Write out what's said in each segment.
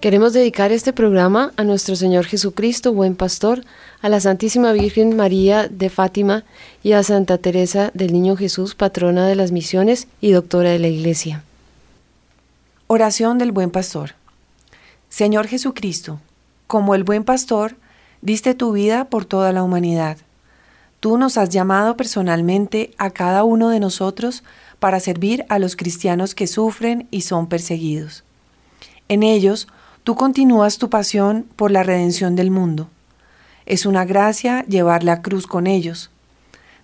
Queremos dedicar este programa a nuestro Señor Jesucristo, buen pastor, a la Santísima Virgen María de Fátima y a Santa Teresa del Niño Jesús, patrona de las misiones y doctora de la Iglesia. Oración del buen pastor. Señor Jesucristo, como el buen pastor, diste tu vida por toda la humanidad. Tú nos has llamado personalmente a cada uno de nosotros para servir a los cristianos que sufren y son perseguidos. En ellos, Tú continúas tu pasión por la redención del mundo. Es una gracia llevar la cruz con ellos.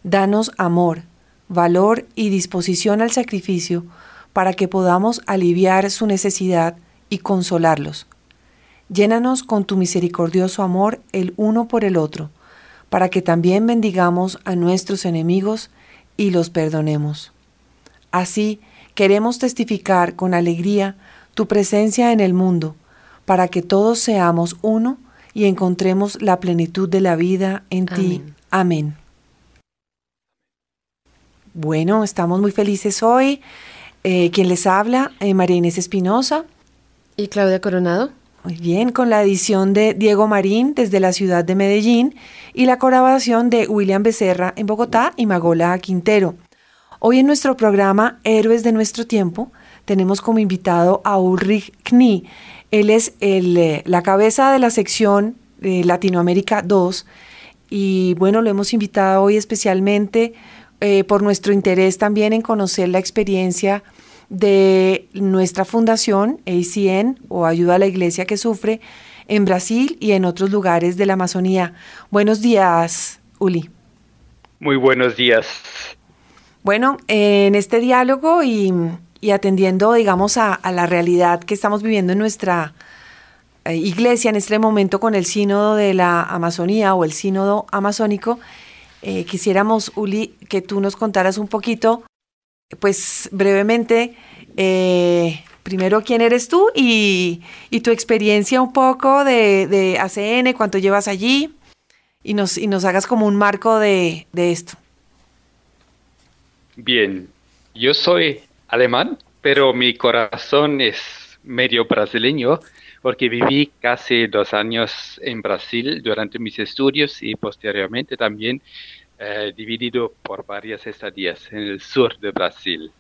Danos amor, valor y disposición al sacrificio para que podamos aliviar su necesidad y consolarlos. Llénanos con tu misericordioso amor el uno por el otro, para que también bendigamos a nuestros enemigos y los perdonemos. Así queremos testificar con alegría tu presencia en el mundo, para que todos seamos uno y encontremos la plenitud de la vida en ti. Amén. Bueno, estamos muy felices hoy. Eh, quien les habla, eh, María Inés Espinosa. Y Claudia Coronado. Muy bien, con la edición de Diego Marín desde la ciudad de Medellín y la colaboración de William Becerra en Bogotá y Magola Quintero. Hoy en nuestro programa Héroes de nuestro tiempo tenemos como invitado a Ulrich Knie. Él es eh, la cabeza de la sección de Latinoamérica 2 y bueno, lo hemos invitado hoy especialmente eh, por nuestro interés también en conocer la experiencia de nuestra fundación ACN o Ayuda a la Iglesia que Sufre en Brasil y en otros lugares de la Amazonía. Buenos días, Uli. Muy buenos días. Bueno, en este diálogo y y atendiendo, digamos, a, la realidad que estamos viviendo en nuestra eh, iglesia en este momento con el sínodo de la Amazonía o el sínodo amazónico, eh, quisiéramos, Uli, que tú nos contaras un poquito, pues brevemente, eh, primero quién eres tú y, tu experiencia un poco de, de, ACN, cuánto llevas allí y nos, y nos hagas como un marco de, de esto. Bien, yo soy alemán, pero mi corazón es medio brasileño porque viví casi dos años en Brasil durante mis estudios y posteriormente también eh, dividido por varias estadías en el sur de Brasil.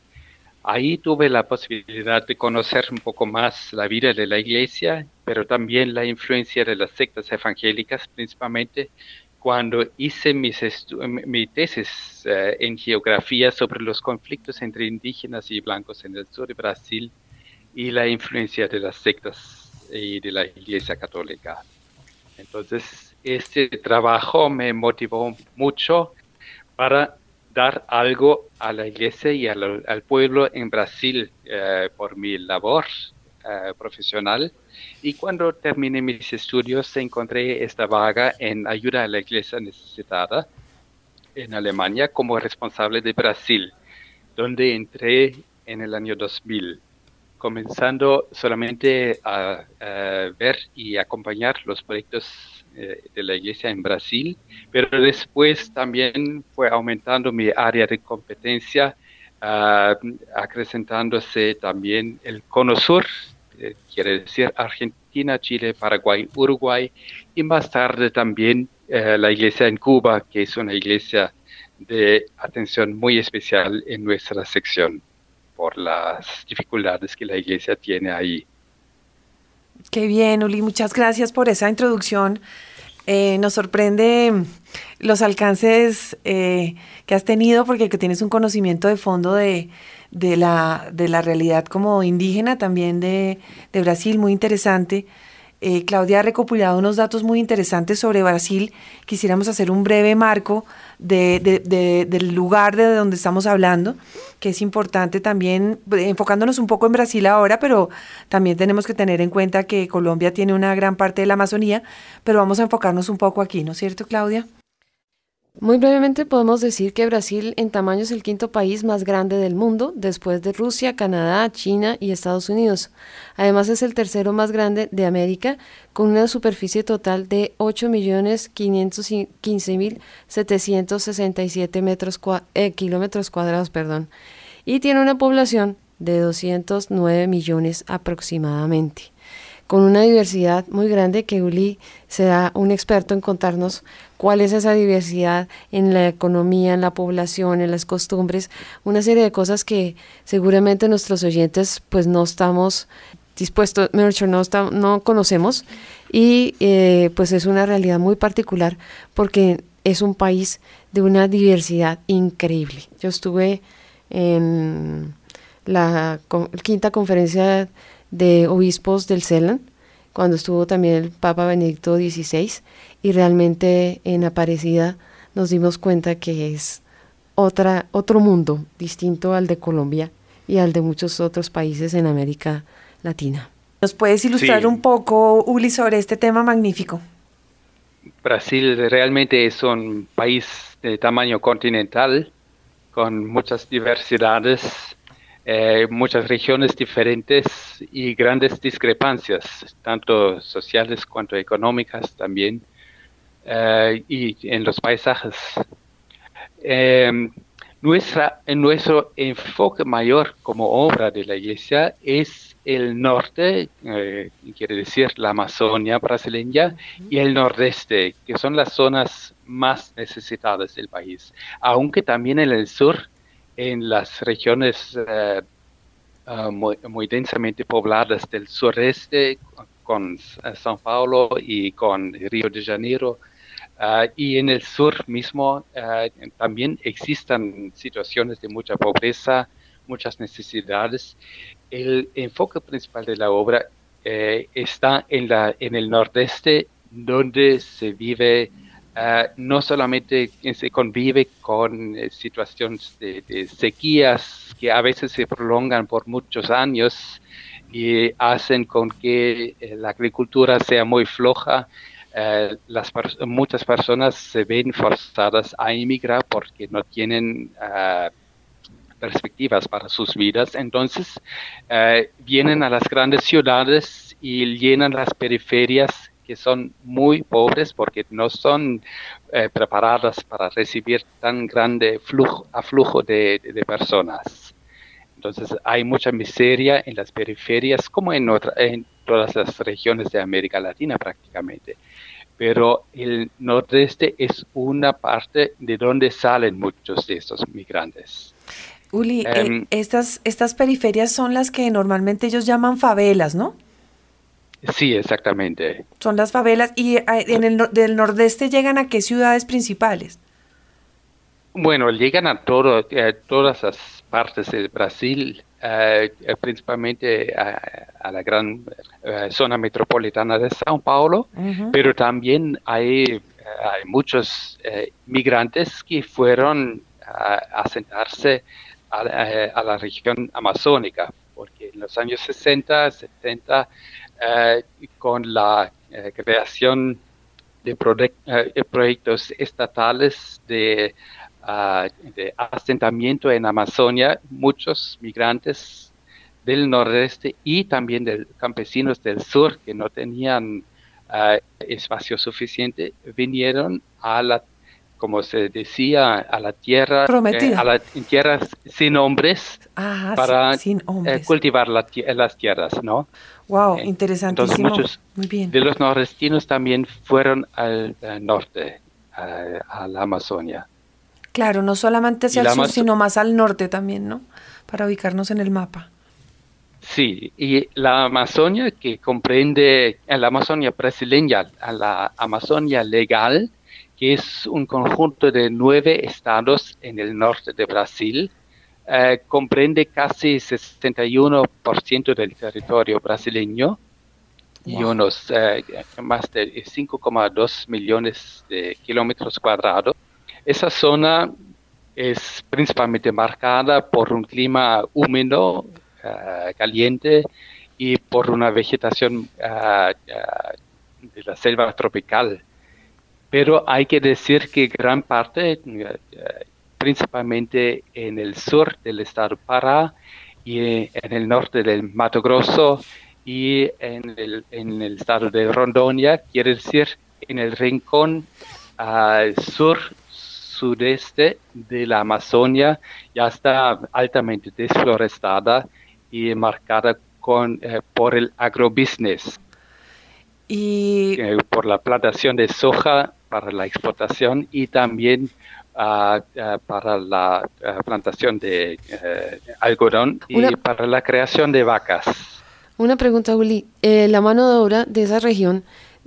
Ahí tuve la posibilidad de conocer un poco más la vida de la iglesia, pero también la influencia de las sectas evangélicas, principalmente cuando hice mi tesis eh, en geografía sobre los conflictos entre indígenas y blancos en el sur de Brasil y la influencia de las sectas y de la Iglesia Católica. Entonces, este trabajo me motivó mucho para dar algo a la iglesia y al, pueblo en Brasil eh, por mi labor eh, profesional. Y cuando terminé mis estudios, encontré esta vaga en ayuda a la iglesia necesitada en Alemania como responsable de Brasil, donde entré en el año 2000 comenzando solamente a, ver y acompañar los proyectos eh, de la iglesia en Brasil, pero después también fue aumentando mi área de competencia, uh, acrecentándose también el Cono Sur, eh, quiere decir Argentina, Chile, Paraguay, Uruguay, y más tarde también eh, la iglesia en Cuba, que es una iglesia de atención muy especial en nuestra sección por las dificultades que la iglesia tiene ahí. Qué bien, Uli, muchas gracias por esa introducción. Eh, nos sorprende los alcances que has tenido porque que tienes un conocimiento de fondo de, la, de la realidad como indígena también de, de Brasil, muy interesante. Eh, Claudia ha recopilado unos datos muy interesantes sobre Brasil. Quisiéramos hacer un breve marco del lugar de donde estamos hablando, que es importante también, enfocándonos un poco en Brasil ahora, pero también tenemos que tener en cuenta que Colombia tiene una gran parte de la Amazonía, pero vamos a enfocarnos un poco aquí, ¿no es cierto, Claudia? Muy brevemente podemos decir que Brasil en tamaño es el quinto país más grande del mundo, después de Rusia, Canadá, China y Estados Unidos. Además es el tercero más grande de América, con una superficie total de 8.515.767 metros eh, kilómetros cuadrados, perdón, y tiene una población de 209 millones aproximadamente con una diversidad muy grande que Uli será un experto en contarnos cuál es esa diversidad en la economía, en la población, en las costumbres, una serie de cosas que seguramente nuestros oyentes pues no estamos dispuestos, no, no conocemos y eh, pues es una realidad muy particular porque es un país de una diversidad increíble. Yo estuve en la quinta conferencia de obispos del CELAN, cuando estuvo también el Papa Benedicto XVI, y realmente en Aparecida nos dimos cuenta que es otra, otro mundo distinto al de Colombia y al de muchos otros países en América Latina. ¿Nos puedes ilustrar un poco, Uli, sobre este tema magnífico? Brasil realmente es un país de tamaño continental, con muchas diversidades eh, muchas regiones diferentes y grandes discrepancias, tanto sociales cuanto económicas también, eh, y en los paisajes. Em, nuestra, nuestro enfoque mayor como obra de la iglesia es el norte, eh, quiere decir la Amazonia brasileña, y el nordeste, que son las zonas más necesitadas del país, aunque también en el sur en las regiones eh, ah, muy, densamente pobladas del sureste, con eh, São Paulo y con Río de Janeiro, ah, y en el sur mismo ah, también existen situaciones de mucha pobreza, muchas necesidades. El enfoque principal de la obra eh, está en, la, en el nordeste, donde se vive Ah, no solamente se convive con eh, situaciones de, sequías que a veces se prolongan por muchos años y hacen con que eh, la agricultura sea muy floja. Eh, las muchas personas se ven forzadas a emigrar porque no tienen ah, perspectivas para sus vidas. Entonces vienen a las grandes ciudades y llenan las periferias que son muy pobres porque no son eh, preparadas para recibir tan grande flujo, aflujo de, personas. Entonces hay mucha miseria en las periferias como en, en todas las regiones de América Latina prácticamente. Pero el nordeste es una parte de donde salen muchos de estos migrantes. Uli, eh, em, estas, estas periferias son las que normalmente ellos llaman favelas, ¿no? Sí, exactamente. Son las favelas. ¿Y eh, en el del nordeste llegan a qué ciudades principales? Bueno, llegan a todo, todas las partes de Brasil, principalmente a, la gran zona metropolitana de Sao Paulo, pero también hay, hay muchos migrantes que fueron a, sentarse a, la región amazónica, porque en los años 60, 70, con la creación de proyectos estatales de Ah, de asentamiento en Amazonia, muchos migrantes del nordeste y también de campesinos del sur que no tenían ah, espacio suficiente, vinieron a la, como se decía, a la tierra, eh, a la tierras sin hombres para eh, cultivar las tierras, ¿no? Wow, eh, interesantísimo. muchos Muy bien. de los nordestinos también fueron al norte, a la Amazonia. Claro, no solamente hacia el sur, sino más al norte también, ¿no? Para ubicarnos en el mapa. Sí, y la Amazonia que comprende, la Amazonia brasileña, la Amazonia legal, que es un conjunto de nueve estados en el norte de Brasil, eh, comprende casi 61% del territorio brasileño y unos eh, más de 5,2 millones de kilómetros cuadrados. Esa zona es principalmente marcada por un clima húmedo, eh, caliente y por una vegetación de la selva tropical. Pero hay que decir que gran parte, principalmente en el sur del estado Pará y en el norte del Mato Grosso y en el, en el estado de Rondonia, quiere decir en el rincón sur sureste de la Amazonia ya está altamente desflorestada y marcada con, eh, por el agrobusiness. Y eh, por la plantación de soja para la exportación y también ah, para la ah, plantación de eh, algodón y para la creación de vacas. Una pregunta, Uli. la mano de obra de esa región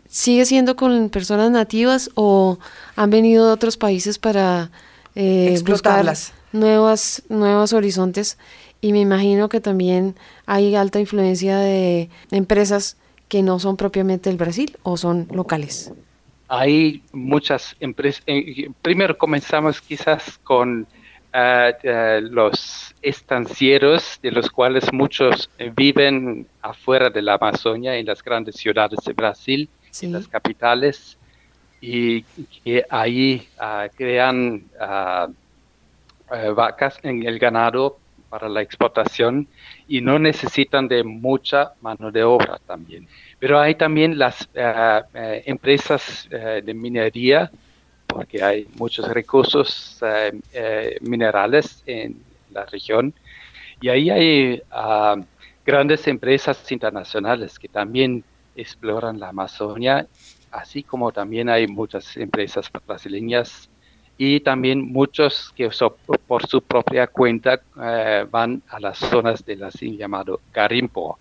sigue siendo con personas nativas o han venido de otros países para eh, buscar nuevas, nuevos horizontes? Y me imagino que también hay alta influencia de empresas que no son propiamente del Brasil o son locales. Hay muchas empresas. Eh, primero comenzamos quizás con eh, eh, los estancieros, de los cuales muchos viven afuera de la Amazonia, en las grandes ciudades de Brasil, las capitales, y que ahí ah, crean eh, vacas en el ganado para la exportación y no necesitan de mucha mano de obra también. Pero hay también las ah, eh, empresas eh, de minería, porque hay muchos recursos minerales en la región, y ahí hay grandes empresas internacionales que también exploran la Amazonia, así como también hay muchas empresas brasileñas y también muchos que por su propia cuenta eh, van a las zonas del así llamado garimpo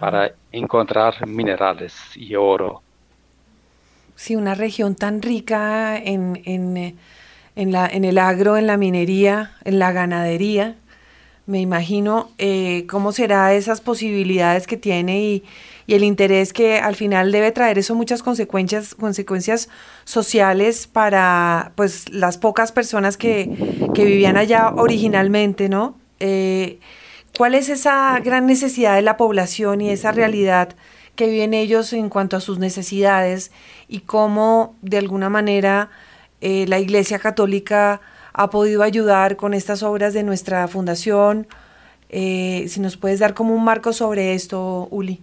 para encontrar minerales y oro. Sí, una región tan rica en, en, eh, en, la, en el agro, en la minería, en la ganadería. Me imagino eh, cómo será esas posibilidades que tiene y, el interés que al final debe traer eso muchas consecuencias, consecuencias sociales para pues las pocas personas que, vivían allá originalmente, ¿no? Eh, ¿Cuál es esa gran necesidad de la población y esa realidad que viven ellos en cuanto a sus necesidades y cómo de alguna manera eh, la Iglesia Católica ha podido ayudar con estas obras de nuestra fundación? Eh, si nos puedes dar como un marco sobre esto, Uli.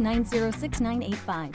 Nine zero six nine eight five.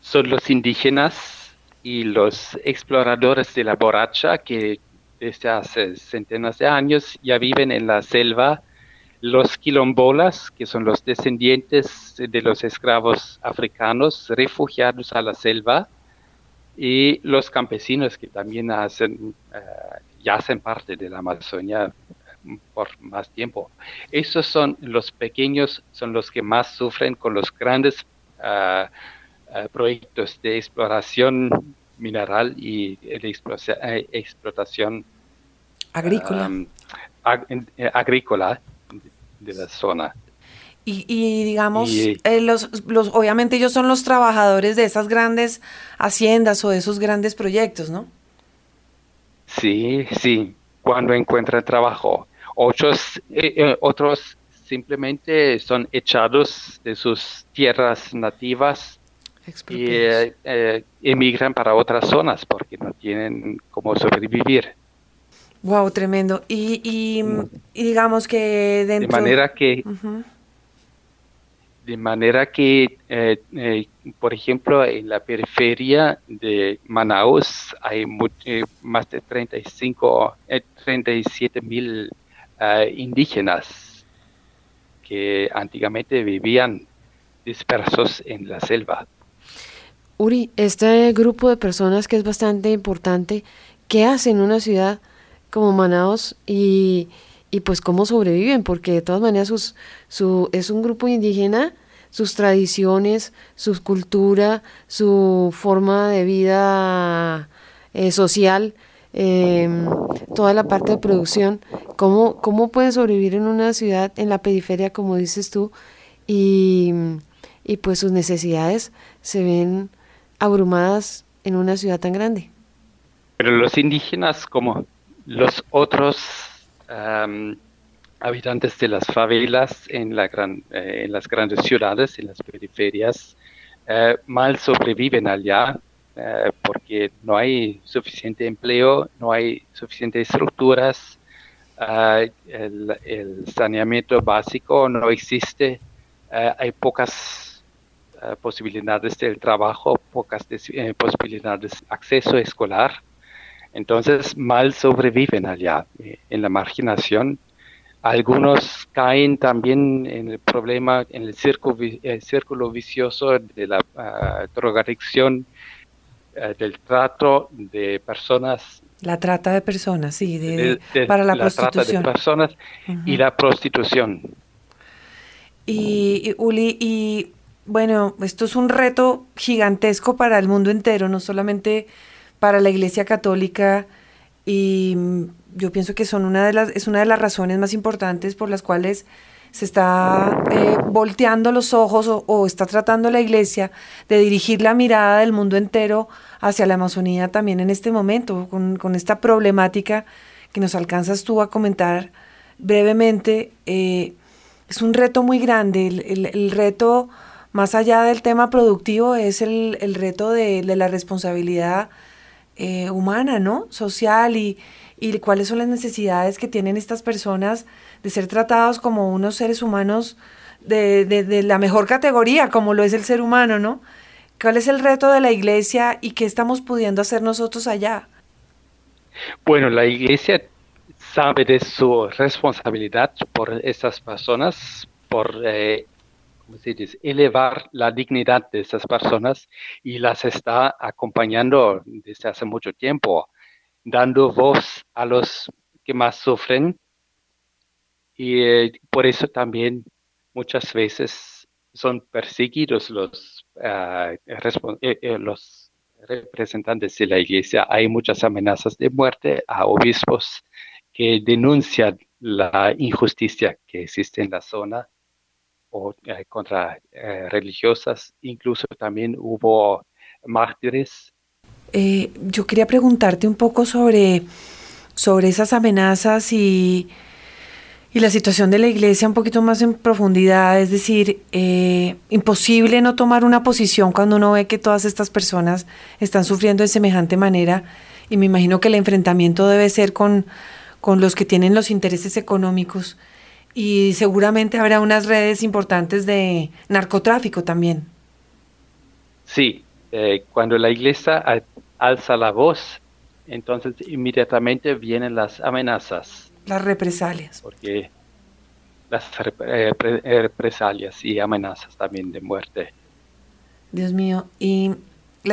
son los indígenas y los exploradores de la borracha que desde hace centenas de años ya viven en la selva. Los quilombolas, que son los descendientes de los esclavos africanos refugiados a la selva, y los campesinos que también hacen, eh, ya hacen parte de la Amazonia por más tiempo. Esos son los pequeños, son los que más sufren con los grandes proyectos de exploración mineral y de eh, explotación agrícola, eh, agrícola de la zona. Y, digamos, eh, los, los, obviamente ellos son los trabajadores de esas grandes haciendas o de esos grandes proyectos, ¿no? Sí, sí, cuando encuentran trabajo. Otros, otros simplemente son echados de sus tierras nativas y eh, eh, emigran para otras zonas porque no tienen cómo sobrevivir. Wow, tremendo. Y, y, digamos que dentro... De manera que... De manera que, eh, por ejemplo, en la periferia de Manaus hay más de 35, 37 mil indígenas que antiguamente vivían dispersos en la selva. Uri, este grupo de personas que es bastante importante, ¿qué hacen en una ciudad como Manaos y, pues cómo sobreviven? Porque de todas maneras sus, su, es un grupo indígena, sus tradiciones, su cultura, su forma de vida eh, social, Em, toda la parte de producción, cómo, cómo pueden sobrevivir en una ciudad, en la periferia, como dices tú, y, y pues sus necesidades se ven abrumadas en una ciudad tan grande. Pero los indígenas, como los otros habitantes de las favelas en, la gran, eh, las grandes ciudades, en las periferias, eh, mal sobreviven allá eh, porque no hay suficiente empleo, no hay suficientes estructuras, eh, el, saneamiento básico no existe, eh, hay pocas posibilidades del trabajo, pocas posibilidades de acceso escolar. Entonces, mal sobreviven allá en la marginación. Algunos caen también en el problema, en el círculo, vicioso de la drogadicción eh, del trato de personas. La trata de personas, sí, de, para la, prostitución. Trata de personas y la prostitución. Y, Uli, y bueno, esto es un reto gigantesco para el mundo entero, no solamente para la Iglesia Católica. Y yo pienso que son una de las, es una de las razones más importantes por las cuales se está eh, volteando los ojos o, está tratando la iglesia de dirigir la mirada del mundo entero hacia la Amazonía también en este momento, con, esta problemática que nos alcanzas tú a comentar brevemente. Eh, es un reto muy grande, el, reto más allá del tema productivo es el, reto de, la responsabilidad eh, humana, ¿no? Social y, y cuáles son las necesidades que tienen estas personas de ser tratados como unos seres humanos de, de, la mejor categoría, como lo es el ser humano, ¿no? ¿Cuál es el reto de la iglesia y qué estamos pudiendo hacer nosotros allá? Bueno, la iglesia sabe de su responsabilidad por estas personas, por eh, elevar la dignidad de estas personas y las está acompañando desde hace mucho tiempo, dando voz a los que más sufren y eh, por eso también muchas veces son perseguidos los, eh, eh, los representantes de la iglesia. Hay muchas amenazas de muerte a obispos que denuncian la injusticia que existe en la zona. o contra religiosas, incluso también hubo mártires. yo quería preguntarte un poco sobre, sobre esas amenazas y y la situación de la iglesia un poquito más en profundidad, es decir, eh, imposible no tomar una posición cuando uno ve que todas estas personas están sufriendo de semejante manera y me imagino que el enfrentamiento debe ser con, con los que tienen los intereses económicos y seguramente habrá unas redes importantes de narcotráfico también. Sí, eh, cuando la iglesia alza la voz, entonces inmediatamente vienen las amenazas las represalias. Porque las eh, eh, represalias y amenazas también de muerte. Dios mío, ¿y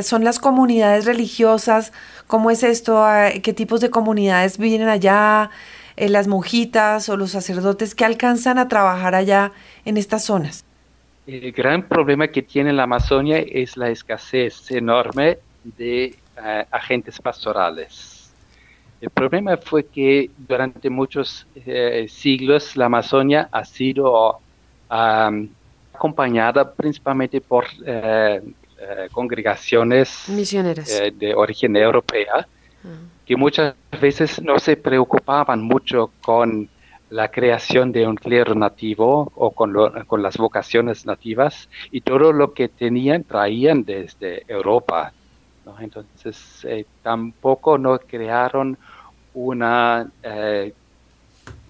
son las comunidades religiosas? ¿Cómo es esto? Ah, ¿Qué tipos de comunidades vienen allá? Eh, ¿Las monjitas o los sacerdotes que alcanzan a trabajar allá en estas zonas? El gran problema que tiene la Amazonia es la escasez enorme de agentes pastorales el problema fue que durante muchos eh, siglos la Amazonia ha sido acompañada principalmente por eh, eh, congregaciones misioneras de origen europea, ah. que muchas veces no se preocupaban mucho con la creación de un clero nativo o con, con las vocaciones nativas y todo lo que tenían traían desde Europa. Entonces, eh, tampoco no crearon una, eh,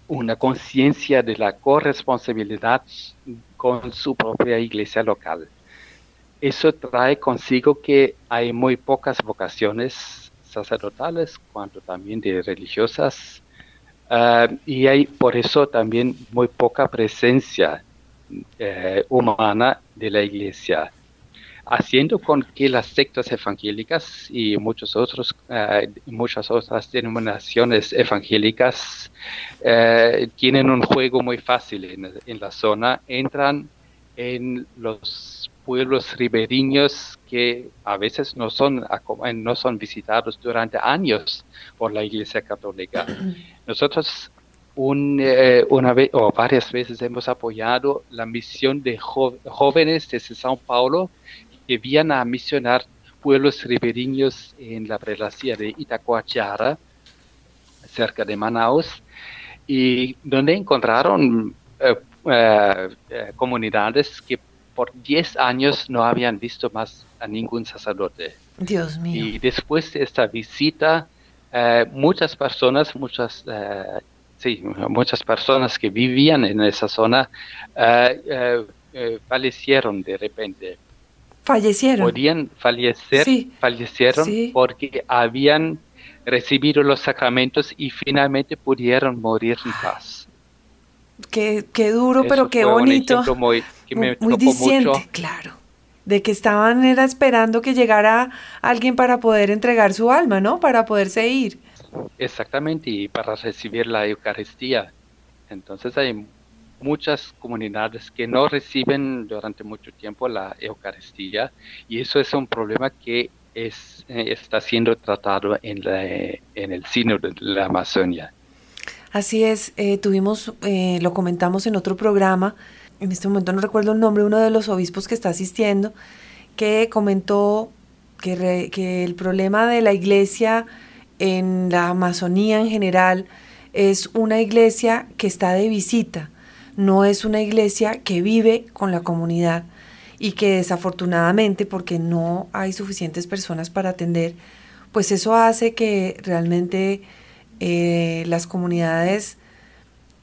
una conciencia de la corresponsabilidad con su propia iglesia local. Eso trae consigo que hay muy pocas vocaciones sacerdotales, cuanto también de religiosas, eh, y hay por eso también muy poca presencia humana de la iglesia haciendo con que las sectas evangélicas y muchos otros, eh, muchas otras denominaciones evangélicas eh, tienen un juego muy fácil en, la zona, entran en los pueblos ribereños que a veces no son, no son visitados durante años por la Iglesia Católica. Nosotros eh, una vez o varias veces hemos apoyado la misión de jóvenes desde Sao Paulo que vienen a misionar pueblos ribereños en la prelasia de Itacoachara, cerca de Manaus, y donde encontraron eh, eh, eh, comunidades que por 10 años no habían visto más a ningún sacerdote. Dios mío. Y después de esta visita, muchas personas, muchas, sí, muchas personas que vivían en esa zona fallecieron de repente Fallecieron. Podían fallecer, fallecieron porque habían recibido los sacramentos y finalmente pudieron morir en paz. Qué, duro, pero qué bonito. muy, claro. De que estaban era esperando que llegara alguien para poder entregar su alma, ¿no? Para poderse ir. Exactamente, y para recibir la Eucaristía. Entonces hay muchas comunidades que no reciben durante mucho tiempo la Eucaristía y eso es un problema que es, eh, está siendo tratado en, en el sínodo de la Amazonia. Así es, eh, tuvimos, eh, lo comentamos en otro programa, en este momento no recuerdo el nombre, uno de los obispos que está asistiendo, que comentó que, que el problema de la iglesia en la Amazonía en general es una iglesia que está de visita, no es una iglesia que vive con la comunidad y que desafortunadamente, porque no hay suficientes personas para atender, pues eso hace que realmente eh, las comunidades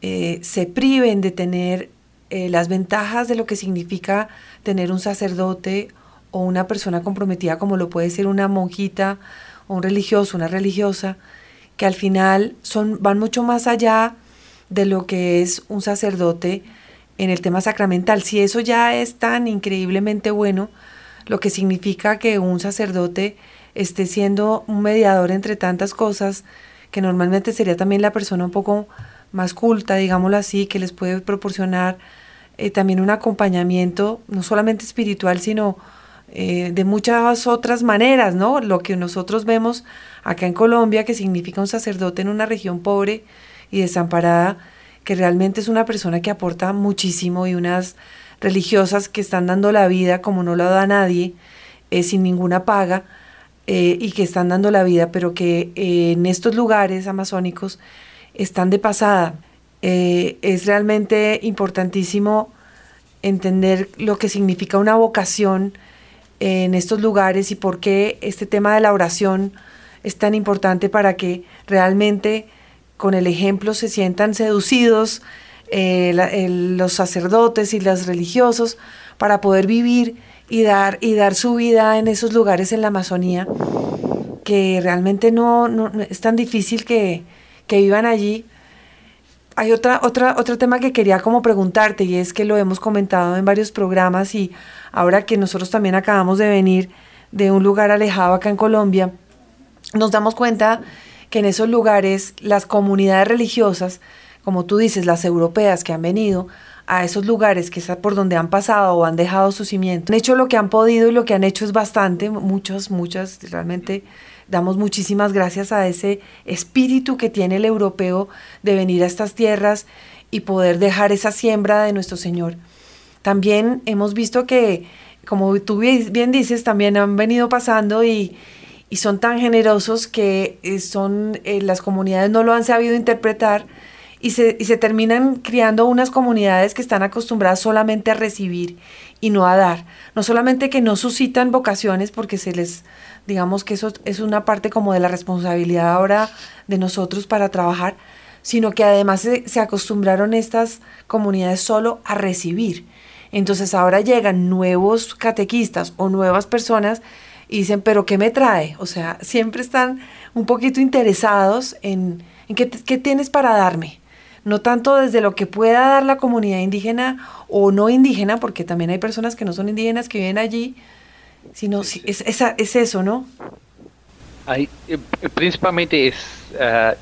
eh, se priven de tener eh, las ventajas de lo que significa tener un sacerdote o una persona comprometida como lo puede ser una monjita o un religioso, una religiosa, que al final son, van mucho más allá de lo que es un sacerdote en el tema sacramental. Si eso ya es tan increíblemente bueno, lo que significa que un sacerdote esté siendo un mediador entre tantas cosas, que normalmente sería también la persona un poco más culta, digámoslo así, que les puede proporcionar eh, también un acompañamiento, no solamente espiritual, sino eh, de muchas otras maneras, ¿no? Lo que nosotros vemos acá en Colombia, que significa un sacerdote en una región pobre, y desamparada, que realmente es una persona que aporta muchísimo y unas religiosas que están dando la vida como no la da nadie, eh, sin ninguna paga, eh, y que están dando la vida, pero que eh, en estos lugares amazónicos están de pasada. es realmente importantísimo entender lo que significa una vocación en estos lugares y por qué este tema de la oración es tan importante para que realmente con el ejemplo se sientan seducidos los sacerdotes y los religiosos para poder vivir y dar, y dar su vida en esos lugares en la Amazonía, que realmente no, no es tan difícil que, que vivan allí. Hay otra, otra, otro tema que quería como preguntarte y es que lo hemos comentado en varios programas y ahora que nosotros también acabamos de venir de un lugar alejado acá en Colombia, nos damos cuenta que en esos lugares las comunidades religiosas, como tú dices, las europeas que han venido, a esos lugares que es por donde han pasado o han dejado su cimiento. Han hecho lo que han podido y lo que han hecho es bastante, muchas, muchas, realmente damos muchísimas gracias a ese espíritu que tiene el europeo de venir a estas tierras y poder dejar esa siembra de nuestro Señor. También hemos visto que, como tú bien dices, también han venido pasando y, y son tan generosos que eh, son, eh, las comunidades no lo han sabido interpretar y se, y se terminan criando unas comunidades que están acostumbradas solamente a recibir y no a dar. No solamente que no suscitan vocaciones porque se les, digamos que eso es una parte como de la responsabilidad ahora de nosotros para trabajar, sino que además se, se acostumbraron estas comunidades solo a recibir. Entonces ahora llegan nuevos catequistas o nuevas personas y dicen, pero ¿qué me trae? O sea, siempre están un poquito interesados en, en qué, qué tienes para darme no tanto desde lo que pueda dar la comunidad indígena o no indígena, porque también hay personas que no son indígenas que viven allí, sino Es, es, eso, ¿no? Hay, eh, principalmente es eh,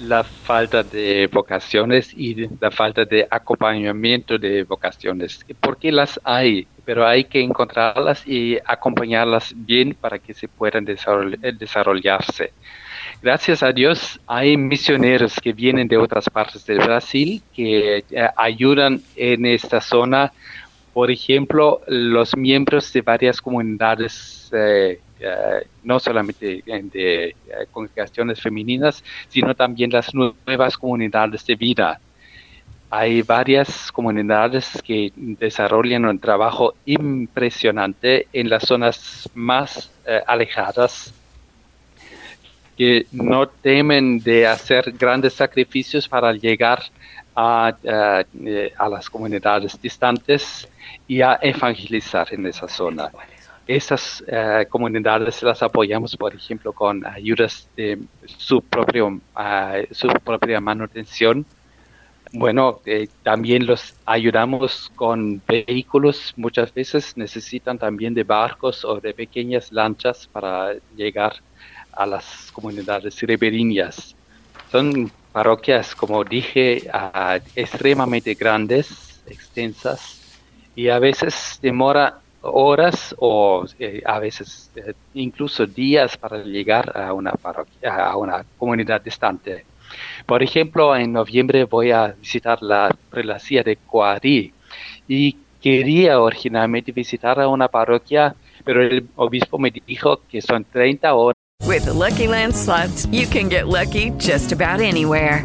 la falta de vocaciones y la falta de acompañamiento de vocaciones, porque las hay, pero hay que encontrarlas y acompañarlas bien para que se puedan desarrollarse. Gracias a Dios hay misioneros que vienen de otras partes del Brasil que eh, ayudan en esta zona. Por ejemplo, los miembros de varias comunidades, eh, eh, no solamente de congregaciones femeninas, sino también las nuevas comunidades de vida. Hay varias comunidades que desarrollan un trabajo impresionante en las zonas más alejadas que no temen de hacer grandes sacrificios para llegar a, eh, las comunidades distantes y a evangelizar en esa zona. Esas eh, comunidades las apoyamos, por ejemplo, con ayudas de su, propio, eh, su propia manutención. Bueno, también los ayudamos con vehículos. Muchas veces necesitan también de barcos o de pequeñas lanchas para llegar a las comunidades ribereñas. Son parroquias, como dije, extremadamente grandes, extensas, y a veces demora horas o eh, a veces eh, incluso días para llegar a una parroquia, a una comunidad distante. Por ejemplo, en noviembre voy a visitar la prelacía de Coarí y quería originalmente visitar a una parroquia, pero el obispo me dijo que son 30 horas With the Lucky Land you can get lucky just about anywhere.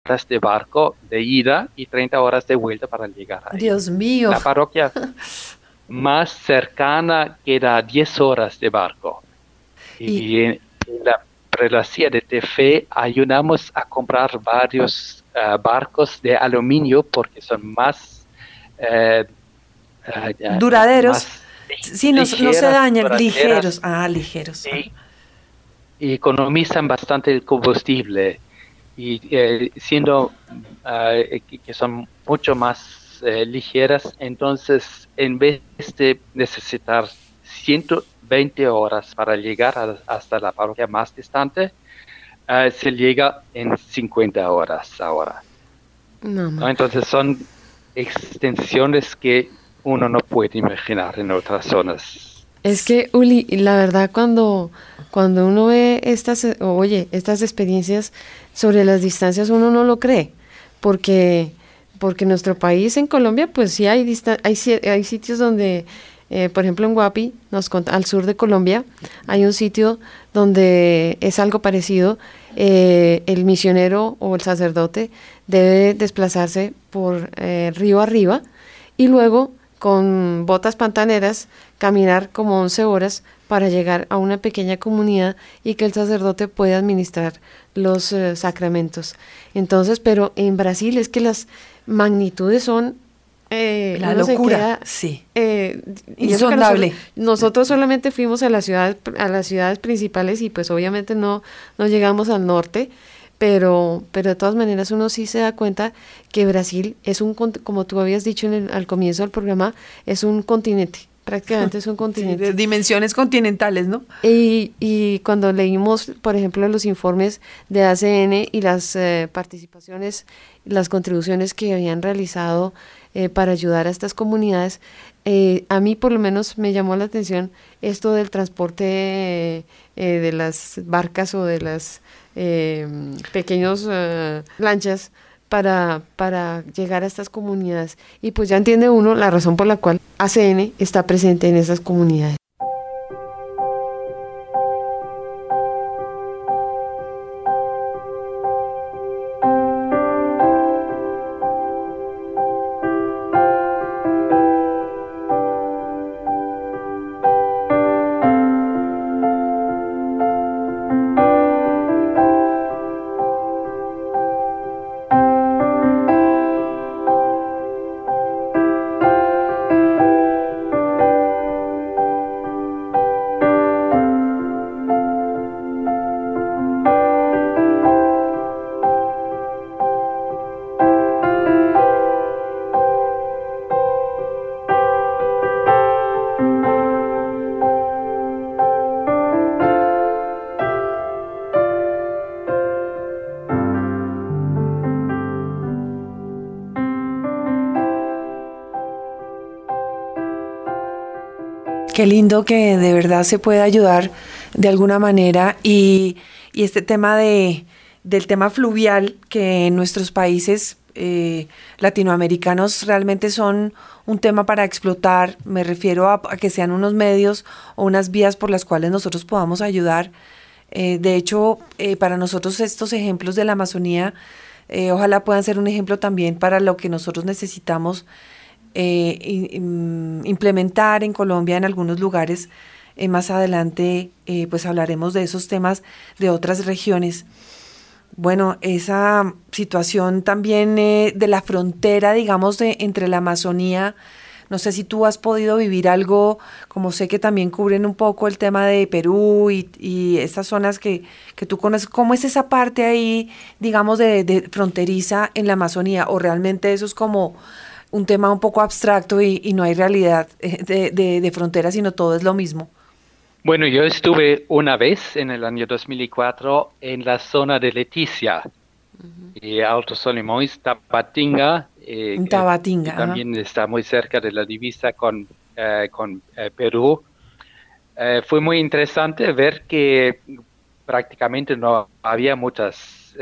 Horas de barco de ida y 30 horas de vuelta para llegar ahí. Dios mío. La parroquia más cercana queda a 10 horas de barco. Y, en, la prelación de Tefe ayudamos a comprar varios eh, barcos de aluminio porque son más eh, duraderos. sí, no, se dañan, ligeros. Ah, ligeros. y economizan bastante el combustible y eh, siendo eh, que son mucho más eh, ligeras, entonces en vez de necesitar 120 horas para llegar hasta la parroquia más distante, se llega en 50 horas ahora. Entonces son extensiones que uno no puede imaginar en otras zonas. Es que, Uli, la verdad cuando cuando uno ve estas, oye, estas experiencias sobre las distancias, uno no lo cree, porque, porque nuestro país, en Colombia, pues sí hay, hay, hay sitios donde, eh, por ejemplo, en Guapi, nos, al sur de Colombia, hay un sitio donde es algo parecido. Eh, el misionero o el sacerdote debe desplazarse por eh, río arriba y luego con botas pantaneras caminar como 11 horas para llegar a una pequeña comunidad y que el sacerdote pueda administrar los eh, sacramentos. Entonces, pero en Brasil es que las magnitudes son eh, la locura, sí, eh, insondable. Nosotros, solamente fuimos a las ciudades, a las ciudades principales y pues obviamente no, no llegamos al norte, pero, pero de todas maneras uno sí se da cuenta que Brasil es un, como tú habías dicho en al comienzo del programa, es un continente prácticamente es un continente. de dimensiones continentales, ¿no? Y, y, cuando leímos, por ejemplo, los informes de ACN y las eh, participaciones, las contribuciones que habían realizado eh, para ayudar a estas comunidades, eh, a mí por lo menos me llamó la atención esto del transporte de las barcas o de las pequeños lanchas para, para llegar a estas comunidades. Y pues ya entiende uno la razón por la cual ACN está presente en esas comunidades. Qué lindo que de verdad se pueda ayudar de alguna manera y, este tema de, del tema fluvial que en nuestros países eh, latinoamericanos realmente son un tema para explotar. Me refiero a, que sean unos medios o unas vías por las cuales nosotros podamos ayudar. Eh, de hecho, eh, para nosotros estos ejemplos de la Amazonía, ojalá puedan ser un ejemplo también para lo que nosotros necesitamos eh, implementar en Colombia en algunos lugares. Eh, más adelante eh, pues hablaremos de esos temas de otras regiones. Bueno, esa situación también de la frontera, digamos, de, entre la Amazonía, no sé si tú has podido vivir algo, como sé que también cubren un poco el tema de Perú y, y estas zonas que, que, tú conoces, ¿cómo es esa parte ahí, digamos, de, de, fronteriza en la Amazonía? ¿O realmente eso es como un tema un poco abstracto y, no hay realidad eh, de, de, fronteras, sino todo es lo mismo. Bueno, yo estuve una vez en el año 2004 en la zona de Leticia, y Alto Solimões, Tabatinga. Eh, Tabatinga. también está muy cerca de la divisa con, eh, con Perú. fue muy interesante ver que prácticamente no había muchas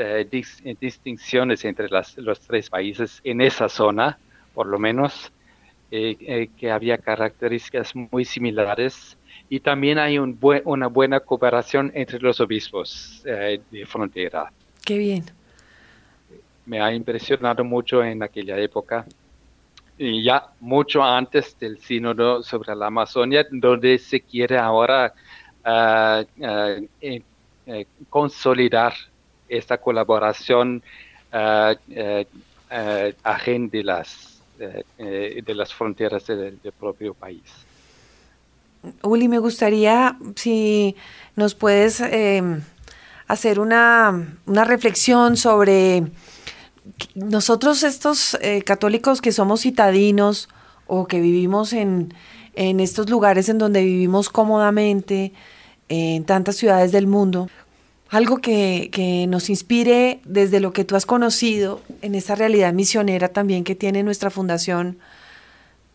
distinciones entre las, los tres países en esa zona por lo menos, eh, eh, que había características muy similares y también hay un una buena cooperación entre los obispos eh, de frontera. Qué bien. Me ha impresionado mucho en aquella época ya mucho antes del sínodo sobre la Amazonia, donde se quiere ahora uh, uh, consolidar esta colaboración uh, de las, de las fronteras del, propio país. Uli, me gustaría si nos puedes eh, hacer una, una, reflexión sobre nosotros estos eh, católicos que somos citadinos o que vivimos en, en estos lugares en donde vivimos cómodamente, en tantas ciudades del mundo, algo que, que, nos inspire desde lo que tú has conocido en esa realidad misionera también que tiene nuestra fundación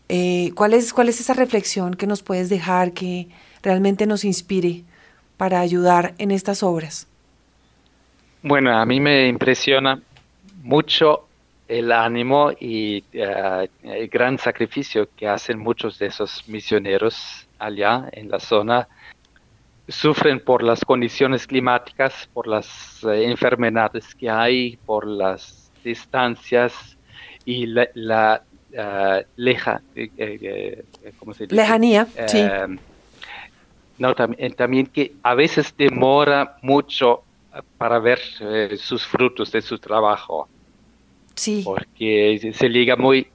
eh, ¿cuál, es, ¿Cuál es esa reflexión que nos puedes dejar que realmente nos inspire para ayudar en estas obras? Bueno, a mí me impresiona mucho el ánimo y uh, el gran sacrificio que hacen muchos de esos misioneros allá en la zona. Sufren por las condiciones climáticas, por las uh, enfermedades que hay, por las distancias y la, la uh, leja, eh, eh, ¿cómo se dice? Lejanía, sí. No, también, también, que a veces demora mucho para ver sus frutos de su trabajo. Sí. Porque se liga muy,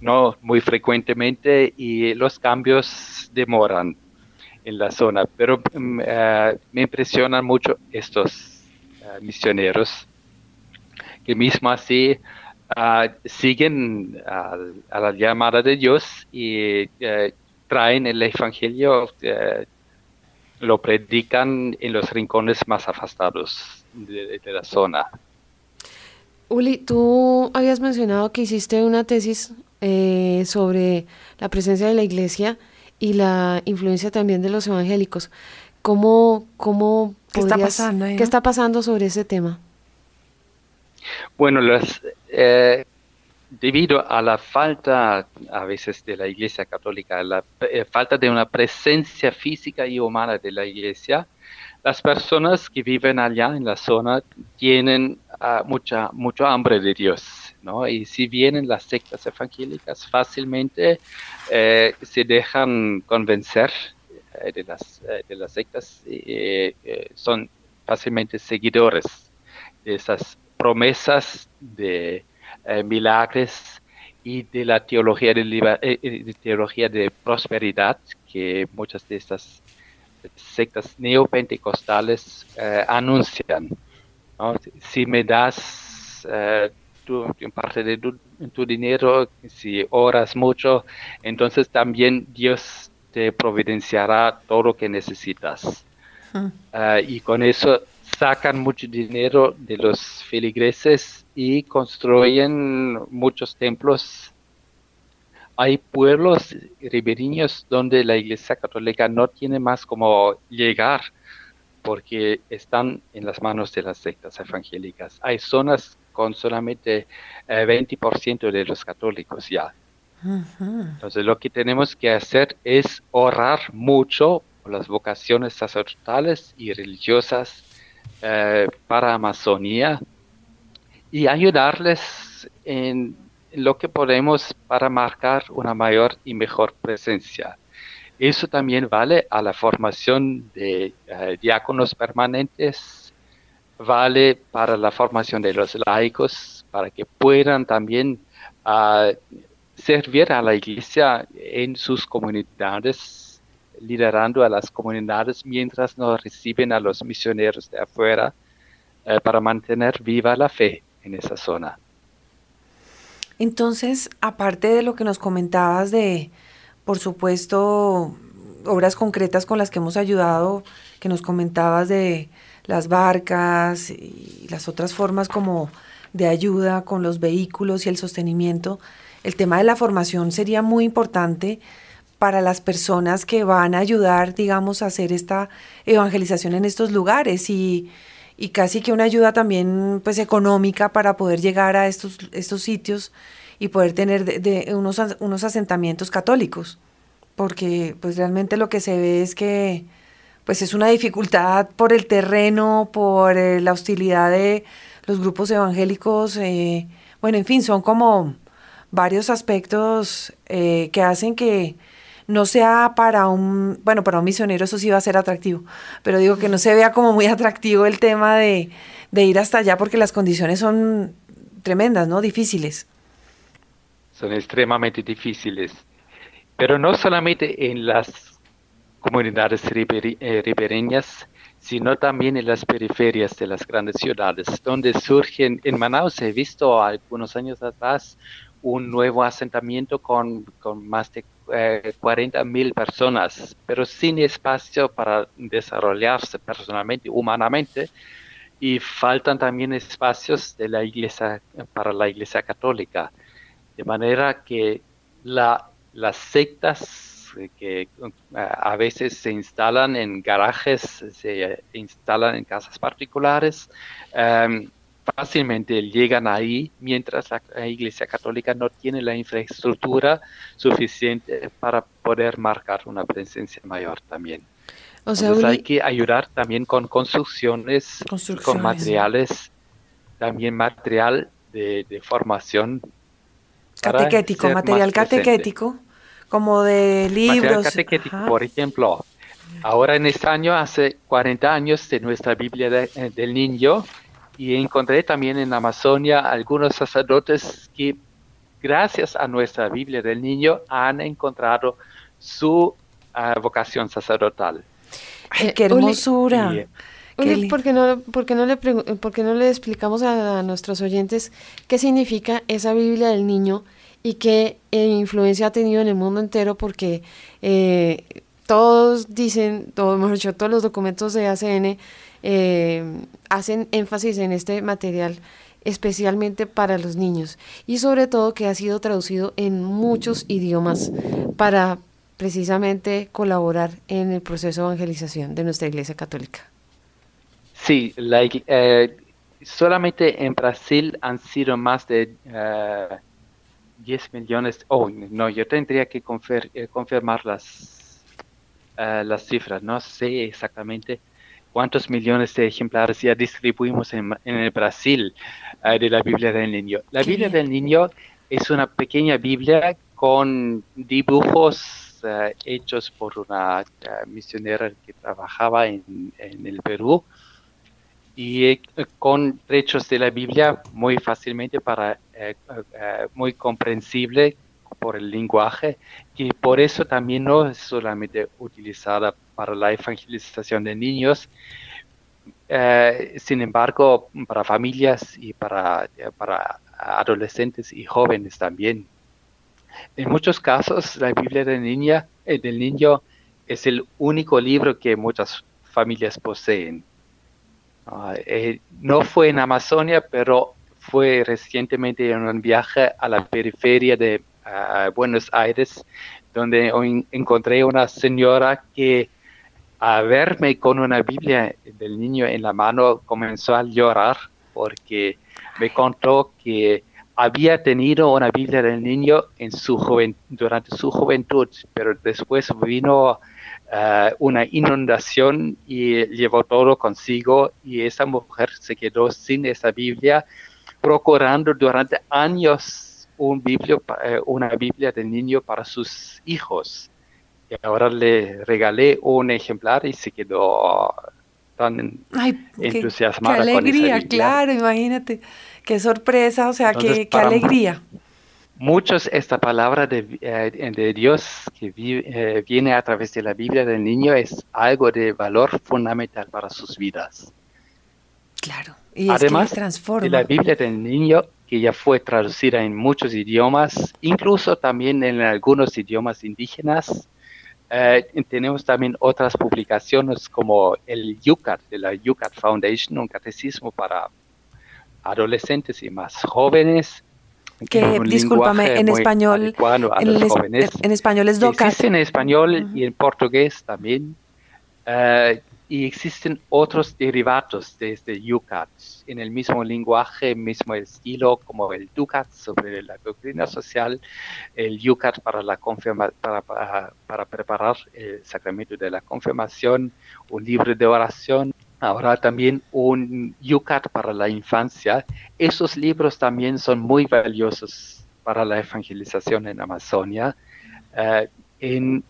no muy frecuentemente y los cambios demoran en la zona. Pero mm, me impresionan mucho estos misioneros que mismo así uh, siguen a, la llamada de Dios y uh, traen el Evangelio, uh, lo predican en los rincones más afastados de, de, la zona. Uli, tú habías mencionado que hiciste una tesis eh, sobre la presencia de la iglesia y la influencia también de los evangélicos. ¿Cómo, cómo ¿Qué, está pasando ahí, ¿Qué está pasando sobre ese tema? Bueno, los, eh, debido a la falta a veces de la Iglesia Católica, la eh, falta de una presencia física y humana de la Iglesia, las personas que viven allá en la zona tienen uh, mucha mucho hambre de Dios, ¿no? Y si vienen las sectas evangélicas fácilmente eh, se dejan convencer eh, de las de las sectas y son fácilmente seguidores de esas promesas de eh, milagros y de la teología de, eh, de, teología de prosperidad que muchas de estas sectas neopentecostales eh, anuncian. Si me das eh, tu, parte de tu, tu, dinero, si oras mucho, entonces también Dios te providenciará todo lo que necesitas. Uh y con eso sacan mucho dinero de los feligreses y construyen muchos templos. Hay pueblos ribereños donde la Iglesia Católica no tiene más como llegar porque están en las manos de las sectas evangélicas. Hay zonas con solamente eh, 20% de los católicos ya. Entonces lo que tenemos que hacer es orar mucho por las vocaciones sacerdotales y religiosas eh, para Amazonía y ayudarles en lo que podemos para marcar una mayor y mejor presencia. Eso también vale a la formación de uh, diáconos permanentes, vale para la formación de los laicos, para que puedan también uh, servir a la iglesia en sus comunidades liderando a las comunidades mientras no reciben a los misioneros de afuera eh, para mantener viva la fe en esa zona. Entonces, aparte de lo que nos comentabas de, por supuesto, obras concretas con las que hemos ayudado, que nos comentabas de las barcas y las otras formas como de ayuda con los vehículos y el sostenimiento, el tema de la formación sería muy importante para las personas que van a ayudar, digamos, a hacer esta evangelización en estos lugares y, y casi que una ayuda también pues económica para poder llegar a estos, estos sitios y poder tener de, unos, unos asentamientos católicos, porque pues realmente lo que se ve es que pues es una dificultad por el terreno, por eh, la hostilidad de los grupos evangélicos, eh, bueno, en fin, son como varios aspectos eh, que hacen que no sea para un, bueno, para un misionero eso sí va a ser atractivo, pero digo que no se vea como muy atractivo el tema de, de ir hasta allá porque las condiciones son tremendas, ¿no? Difíciles. Son extremadamente difíciles. Pero no solamente en las comunidades eh, ribereñas, sino también en las periferias de las grandes ciudades, donde surgen, en Manaus he visto algunos años atrás un nuevo asentamiento con, con más de 40 eh, mil personas, pero sin espacio para desarrollarse personalmente, humanamente, y faltan también espacios de la iglesia, para la iglesia católica. De manera que la, las sectas que eh, a veces se instalan en garajes, se instalan en casas particulares, em, fácilmente llegan ahí, mientras la Iglesia Católica no tiene la infraestructura suficiente para poder marcar una presencia mayor también. O sea, hay que ayudar también con construcciones, con materiales, también material de, formación. Catequético, material catequético, como de libros. Por ejemplo. Ahora en este año, hace 40 años de nuestra Biblia eh, del Niño, y encontré también en Amazonia algunos sacerdotes que, gracias a nuestra Biblia del Niño, han encontrado su ah, vocación sacerdotal. ¡Ay, qué hermosura! ¿por, qué no, no le por no le explicamos a, nuestros oyentes qué significa esa Biblia del Niño y qué eh, influencia ha tenido en el mundo entero? Porque eh, todos dicen, todos los documentos de ACN eh, hacen énfasis en este material especialmente para los niños y sobre todo que ha sido traducido en muchos idiomas para precisamente colaborar en el proceso de evangelización de nuestra Iglesia Católica. Sí, solamente en Brasil han sido más de 10 eh, millones, oh, no, yo tendría que confirmar las, las cifras, no sé exactamente, cuántos millones de ejemplares ya distribuimos en, el Brasil eh, de la Biblia del Niño. La Biblia del Niño es una pequeña Biblia con dibujos eh, hechos por una eh, misionera que trabajaba en, el Perú y con trechos de la Biblia muy fácilmente para muy comprensible por el lenguaje y por eso también no es solamente utilizada para la evangelización de niños, eh, sin embargo, para familias y para, para adolescentes y jóvenes también. En muchos casos, la Biblia del, niña, eh, del niño es el único libro que muchas familias poseen. Ah, eh, no fue en Amazonia, pero fue recientemente en un viaje a la periferia de Buenos Aires, donde encontré una señora que a verme con una Biblia del niño en la mano, comenzó a llorar porque me contó que había tenido una Biblia del niño en su durante su juventud, pero después vino eh, una inundación y llevó todo consigo y esa mujer se quedó sin esa Biblia, procurando durante años un eh, una Biblia del niño para sus hijos ahora le regalé un ejemplar y se quedó tan entusiasmada. Qué, alegría, claro, imagínate, qué sorpresa, o sea, qué, alegría. Muchos esta palabra de, eh, de Dios que eh, viene a través de la Biblia del niño es algo de valor fundamental para sus vidas. Claro, y Además de la Biblia del niño que ya fue traducida en muchos idiomas, incluso también en algunos idiomas indígenas, eh, tenemos también otras publicaciones como el UCAT, de la UCAT Foundation, un catecismo para adolescentes y más jóvenes. Que, discúlpame, en español, en, en, español es DOCAT. Existe en español y en portugués también. Eh, y existen otros derivados de este UCAT en el mismo lenguaje, mismo estilo, como el DUCAT sobre la doctrina social, el UCAT para, la para, para, preparar el sacramento de la confirmación, un libro de oración, ahora también un UCAT para la infancia. Esos libros también son muy valiosos para la evangelización en Amazonia. Eh,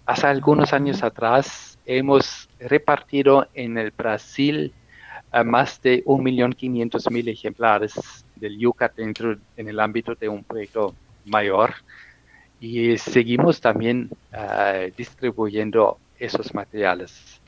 hace algunos años atrás hemos repartido en el Brasil más de 1.500.000 ejemplares del yuca dentro en el ámbito de un proyecto mayor y seguimos también uh, distribuyendo esos materiales.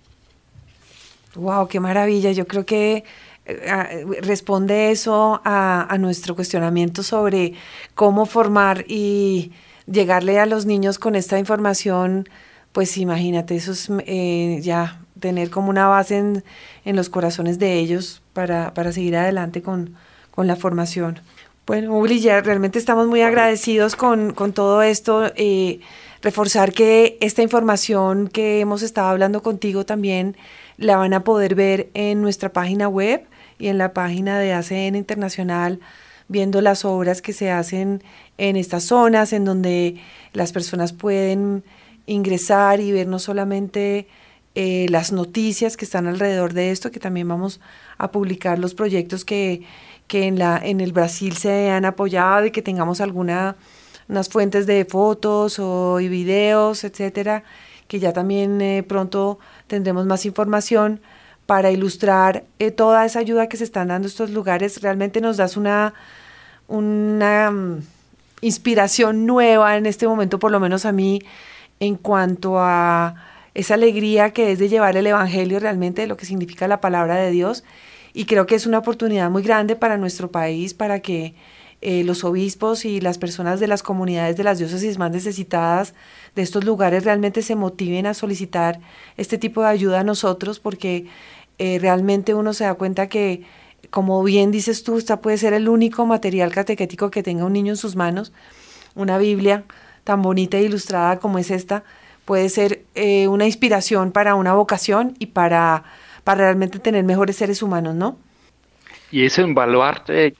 Wow, qué maravilla. Yo creo que uh, responde eso a, nuestro cuestionamiento sobre cómo formar y llegarle a los niños con esta información. Pues imagínate, eso es eh, ya tener como una base en, en los corazones de ellos para, para seguir adelante con, con la formación. Bueno, Uli, ya realmente estamos muy agradecidos con, con todo esto. Eh, reforzar que esta información que hemos estado hablando contigo también la van a poder ver en nuestra página web y en la página de ACN Internacional, viendo las obras que se hacen en estas zonas, en donde las personas pueden ingresar y ver no solamente eh, las noticias que están alrededor de esto, que también vamos a publicar los proyectos que que en, la, en el Brasil se han apoyado y que tengamos alguna unas fuentes de fotos o y videos, etcétera, que ya también eh, pronto tendremos más información para ilustrar eh, toda esa ayuda que se están dando estos lugares. Realmente nos das una, una mm, inspiración nueva en este momento, por lo menos a mí, en cuanto a esa alegría que es de llevar el Evangelio realmente, de lo que significa la palabra de Dios y creo que es una oportunidad muy grande para nuestro país, para que eh, los obispos y las personas de las comunidades de las diócesis más necesitadas de estos lugares realmente se motiven a solicitar este tipo de ayuda a nosotros, porque eh, realmente uno se da cuenta que, como bien dices tú, esta puede ser el único material catequético que tenga un niño en sus manos, una Biblia tan bonita e ilustrada como es esta, puede ser eh, una inspiración para una vocación y para para realmente tener mejores seres humanos, ¿no? Y es un baluarte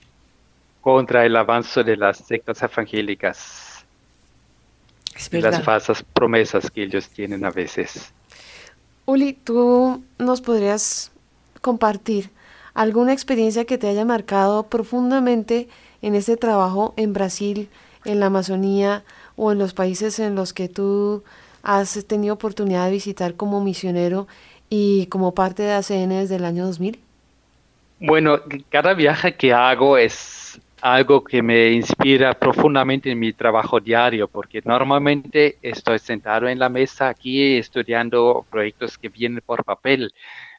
contra el avance de las sectas evangélicas. Y las falsas promesas que ellos tienen a veces. Uli, ¿tú nos podrías compartir alguna experiencia que te haya marcado profundamente en este trabajo en Brasil, en la Amazonía o en los países en los que tú has tenido oportunidad de visitar como misionero y como parte de ACN desde el año 2000? Bueno, cada viaje que hago es algo que me inspira profundamente en mi trabajo diario, porque normalmente estoy sentado en la mesa aquí estudiando proyectos que vienen por papel,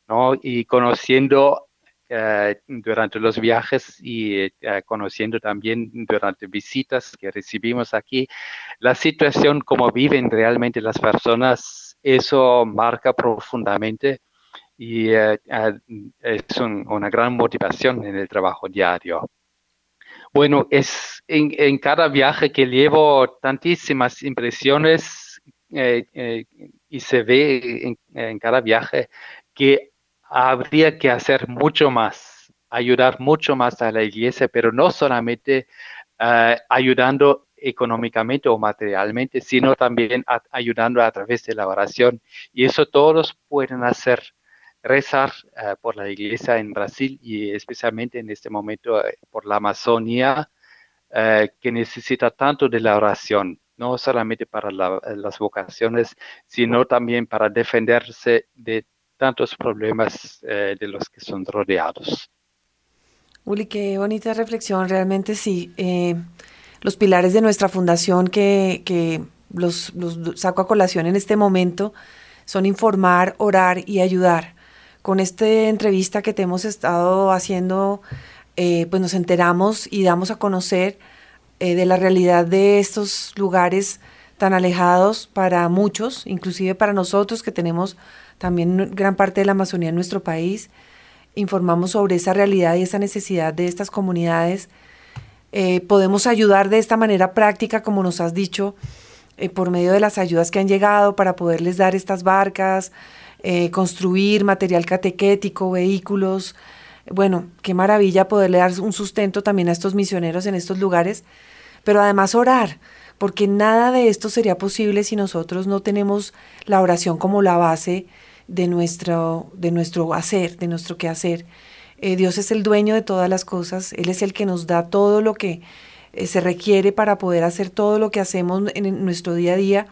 ¿no? Y conociendo eh, durante los viajes y eh, conociendo también durante visitas que recibimos aquí la situación, como viven realmente las personas eso marca profundamente y eh, eh, es una gran motivación en el trabajo diario. Bueno, es en, cada viaje que llevo tantísimas impresiones eh, y se ve en, cada viaje que habría que hacer mucho más, ayudar mucho más a la iglesia, pero no solamente ayudando económicamente o materialmente, sino también ayudando a través de la oración. Y eso todos pueden hacer, rezar eh, por la iglesia en Brasil y especialmente en este momento eh, por la Amazonía, eh, que necesita tanto de la oración, no solamente para las vocaciones, sino también para defenderse de tantos problemas de los que son rodeados. Uli, qué bonita reflexión, realmente sí los pilares de nuestra fundación que, los, saco a colación en este momento son informar, orar y ayudar. Con esta entrevista que te hemos estado haciendo, eh, pues nos enteramos y damos a conocer eh, de la realidad de estos lugares tan alejados para muchos, inclusive para nosotros que tenemos también gran parte de la Amazonía en nuestro país. Informamos sobre esa realidad y esa necesidad de estas comunidades eh, podemos ayudar de esta manera práctica, como nos has dicho, eh, por medio de las ayudas que han llegado para poderles dar estas barcas, eh, construir material catequético, vehículos. Bueno, qué maravilla poderle dar un sustento también a estos misioneros en estos lugares, pero además orar, porque nada de esto sería posible si nosotros no tenemos la oración como la base de nuestro, de nuestro hacer, de nuestro quehacer. Eh, Dios es el dueño de todas las cosas, Él es el que nos da todo lo que eh, se requiere para poder hacer todo lo que hacemos en nuestro día a día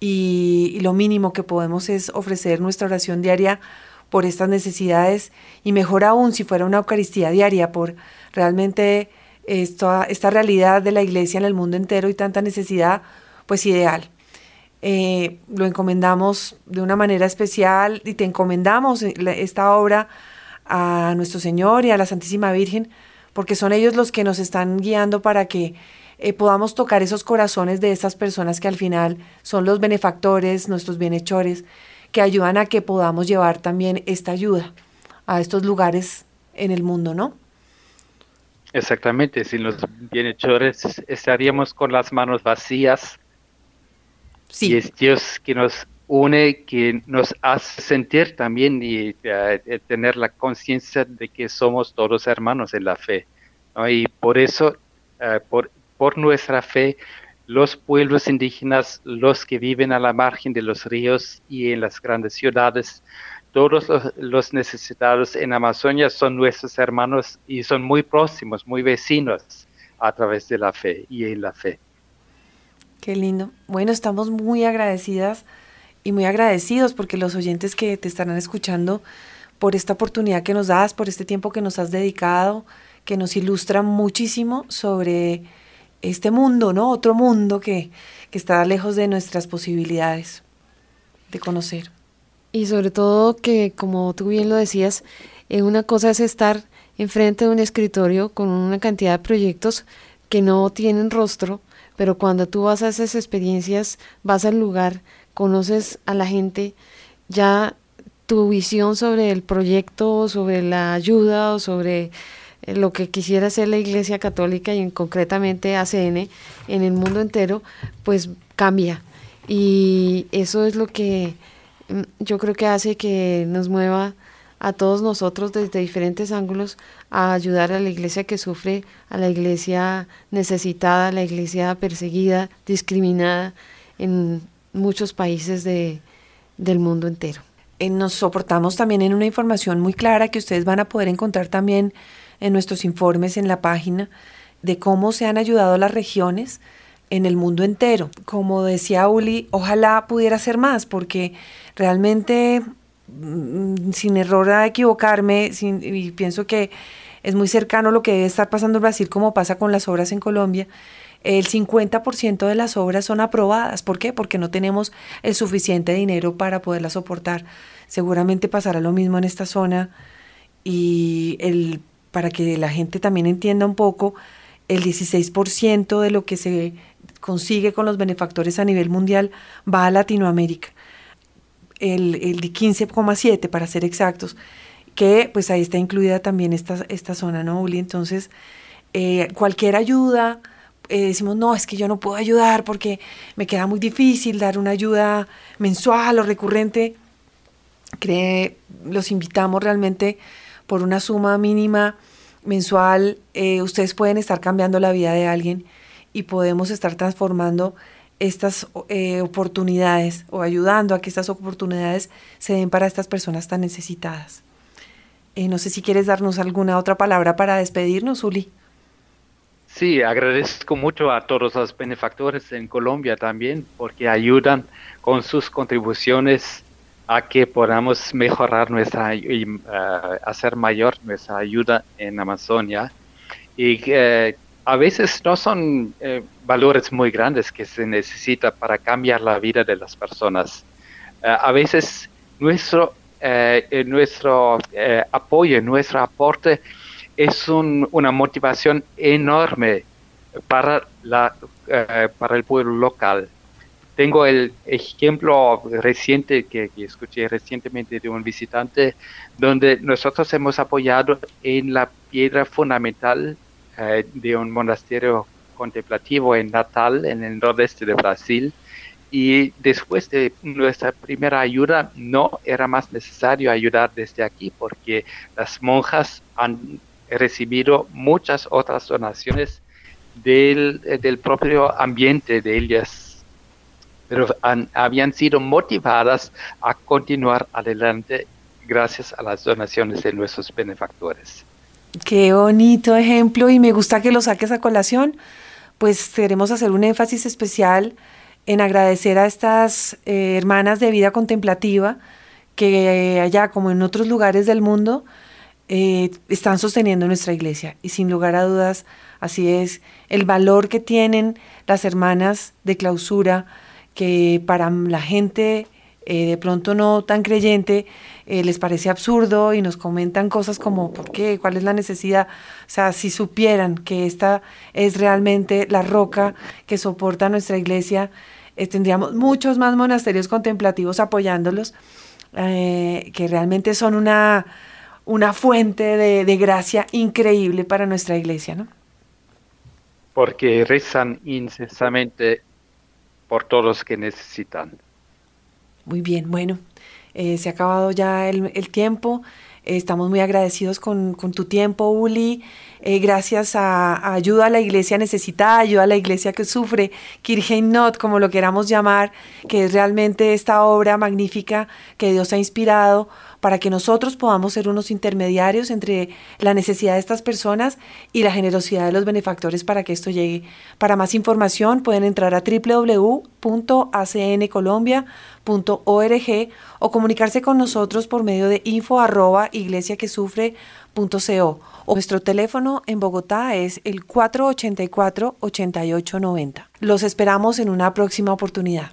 y, lo mínimo que podemos es ofrecer nuestra oración diaria por estas necesidades y mejor aún si fuera una Eucaristía diaria por realmente esta, esta realidad de la iglesia en el mundo entero y tanta necesidad, pues ideal. Eh, lo encomendamos de una manera especial y te encomendamos esta obra a nuestro Señor y a la Santísima Virgen, porque son ellos los que nos están guiando para que eh, podamos tocar esos corazones de esas personas que al final son los benefactores, nuestros bienhechores, que ayudan a que podamos llevar también esta ayuda a estos lugares en el mundo, ¿no? Exactamente, sin los bienhechores estaríamos con las manos vacías. Sí. Y es Dios que nos une, que nos hace sentir también y eh, tener la conciencia de que somos todos hermanos en la fe. Y por eso, uh, por, por nuestra fe, los pueblos indígenas, los que viven a la margen de los ríos y en las grandes ciudades, todos los, necesitados en Amazonia son nuestros hermanos y son muy próximos, muy vecinos a través de la fe y en la fe. Qué lindo. Bueno, estamos muy agradecidas y muy agradecidos porque los oyentes que te estarán escuchando por esta oportunidad que nos das, por este tiempo que nos has dedicado, que nos ilustra muchísimo sobre este mundo, ¿no? Otro mundo que, que está lejos de nuestras posibilidades de conocer. Y sobre todo que, como tú bien lo decías, eh, una cosa es estar enfrente de un escritorio con una cantidad de proyectos que no tienen rostro, pero cuando tú vas a esas experiencias, vas al lugar, conoces a la gente, ya tu visión sobre el proyecto, sobre la ayuda o sobre lo que quisiera hacer la Iglesia Católica y concretamente ACN en el mundo entero, pues cambia. Y eso es lo que mm, yo creo que hace que nos mueva a todos nosotros desde diferentes ángulos a ayudar a la iglesia que sufre, a la iglesia necesitada, a la iglesia perseguida, discriminada en muchos países de, del mundo entero. Eh, nos soportamos también en una información muy clara que ustedes van a poder encontrar también en nuestros informes en la página de cómo se han ayudado las regiones en el mundo entero. Como decía Uli, ojalá pudiera ser más, porque realmente, mm, sin error a equivocarme, y pienso que es muy cercano lo que debe estar pasando en Brasil, como pasa con las obras en Colombia, el 50% de las obras son aprobadas. ¿Por qué? Porque no tenemos el suficiente dinero para poderlas soportar. Seguramente pasará lo mismo en esta zona y el para que la gente también entienda un poco, el 16% de lo que se consigue con los benefactores a nivel mundial va a Latinoamérica, el, el 15,7% para ser exactos, que pues ahí está incluida también esta, esta zona, ¿no, Uli? Entonces, eh, cualquier ayuda, eh, decimos, no, es que yo no puedo ayudar porque me queda muy difícil dar una ayuda mensual o recurrente. Cree, los invitamos realmente por una suma mínima mensual, eh, ustedes pueden estar cambiando la vida de alguien y podemos estar transformando estas eh, oportunidades o ayudando a que estas oportunidades se den para estas personas tan necesitadas. Eh, no sé si quieres darnos alguna otra palabra para despedirnos, Uli. Sí, agradezco mucho a todos los benefactores en Colombia también porque ayudan con sus contribuciones a que podamos mejorar nuestra y eh, hacer mayor nuestra ayuda en Amazonia y eh, a veces no son eh, valores muy grandes que se necesita para cambiar la vida de las personas. a veces nuestro nuestro apoyo, nuestro aporte es una motivación enorme para la para el pueblo local tengo el ejemplo reciente que, escuché recientemente de un visitante donde nosotros hemos apoyado en la piedra fundamental eh, de un monasterio contemplativo en Natal, en el nordeste de Brasil. Y después de nuestra primera ayuda, no era más necesario ayudar desde aquí porque las monjas han recibido muchas otras donaciones del, del propio ambiente de ellas pero habían sido motivadas a continuar adelante gracias a las donaciones de nuestros benefactores. Qué bonito ejemplo y me gusta que lo saques a colación. Pues queremos hacer un énfasis especial en agradecer a estas eh, hermanas de vida contemplativa que allá como en otros lugares del mundo eh, están sosteniendo nuestra iglesia. Y sin lugar a dudas, así es, el valor que tienen las hermanas de clausura, que para la gente eh, de pronto no tan creyente eh, les parece absurdo y nos comentan cosas como ¿por qué? ¿Cuál es la necesidad? O sea, si supieran que esta es realmente la roca que soporta nuestra iglesia, tendríamos muchos más monasterios contemplativos apoyándolos, que realmente son una una fuente de, gracia increíble para nuestra iglesia, ¿no? Porque rezan incesamente por todos los que necesitan. Muy bien, bueno, eh, se ha acabado ya el, tiempo. estamos muy agradecidos con, tu tiempo, Uli. Eh, gracias a, Ayuda a la Iglesia Necesitada, Ayuda a la Iglesia que sufre, Kirchen Not, como lo queramos llamar, que es realmente esta obra magnífica que Dios ha inspirado para que nosotros podamos ser unos intermediarios entre la necesidad de estas personas y la generosidad de los benefactores para que esto llegue. Para más información pueden entrar a www.acncolombia.org o comunicarse con nosotros por medio de info arroba iglesiaquesufre.co o nuestro teléfono en Bogotá es el 484-8890. Los esperamos en una próxima oportunidad.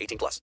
18 plus.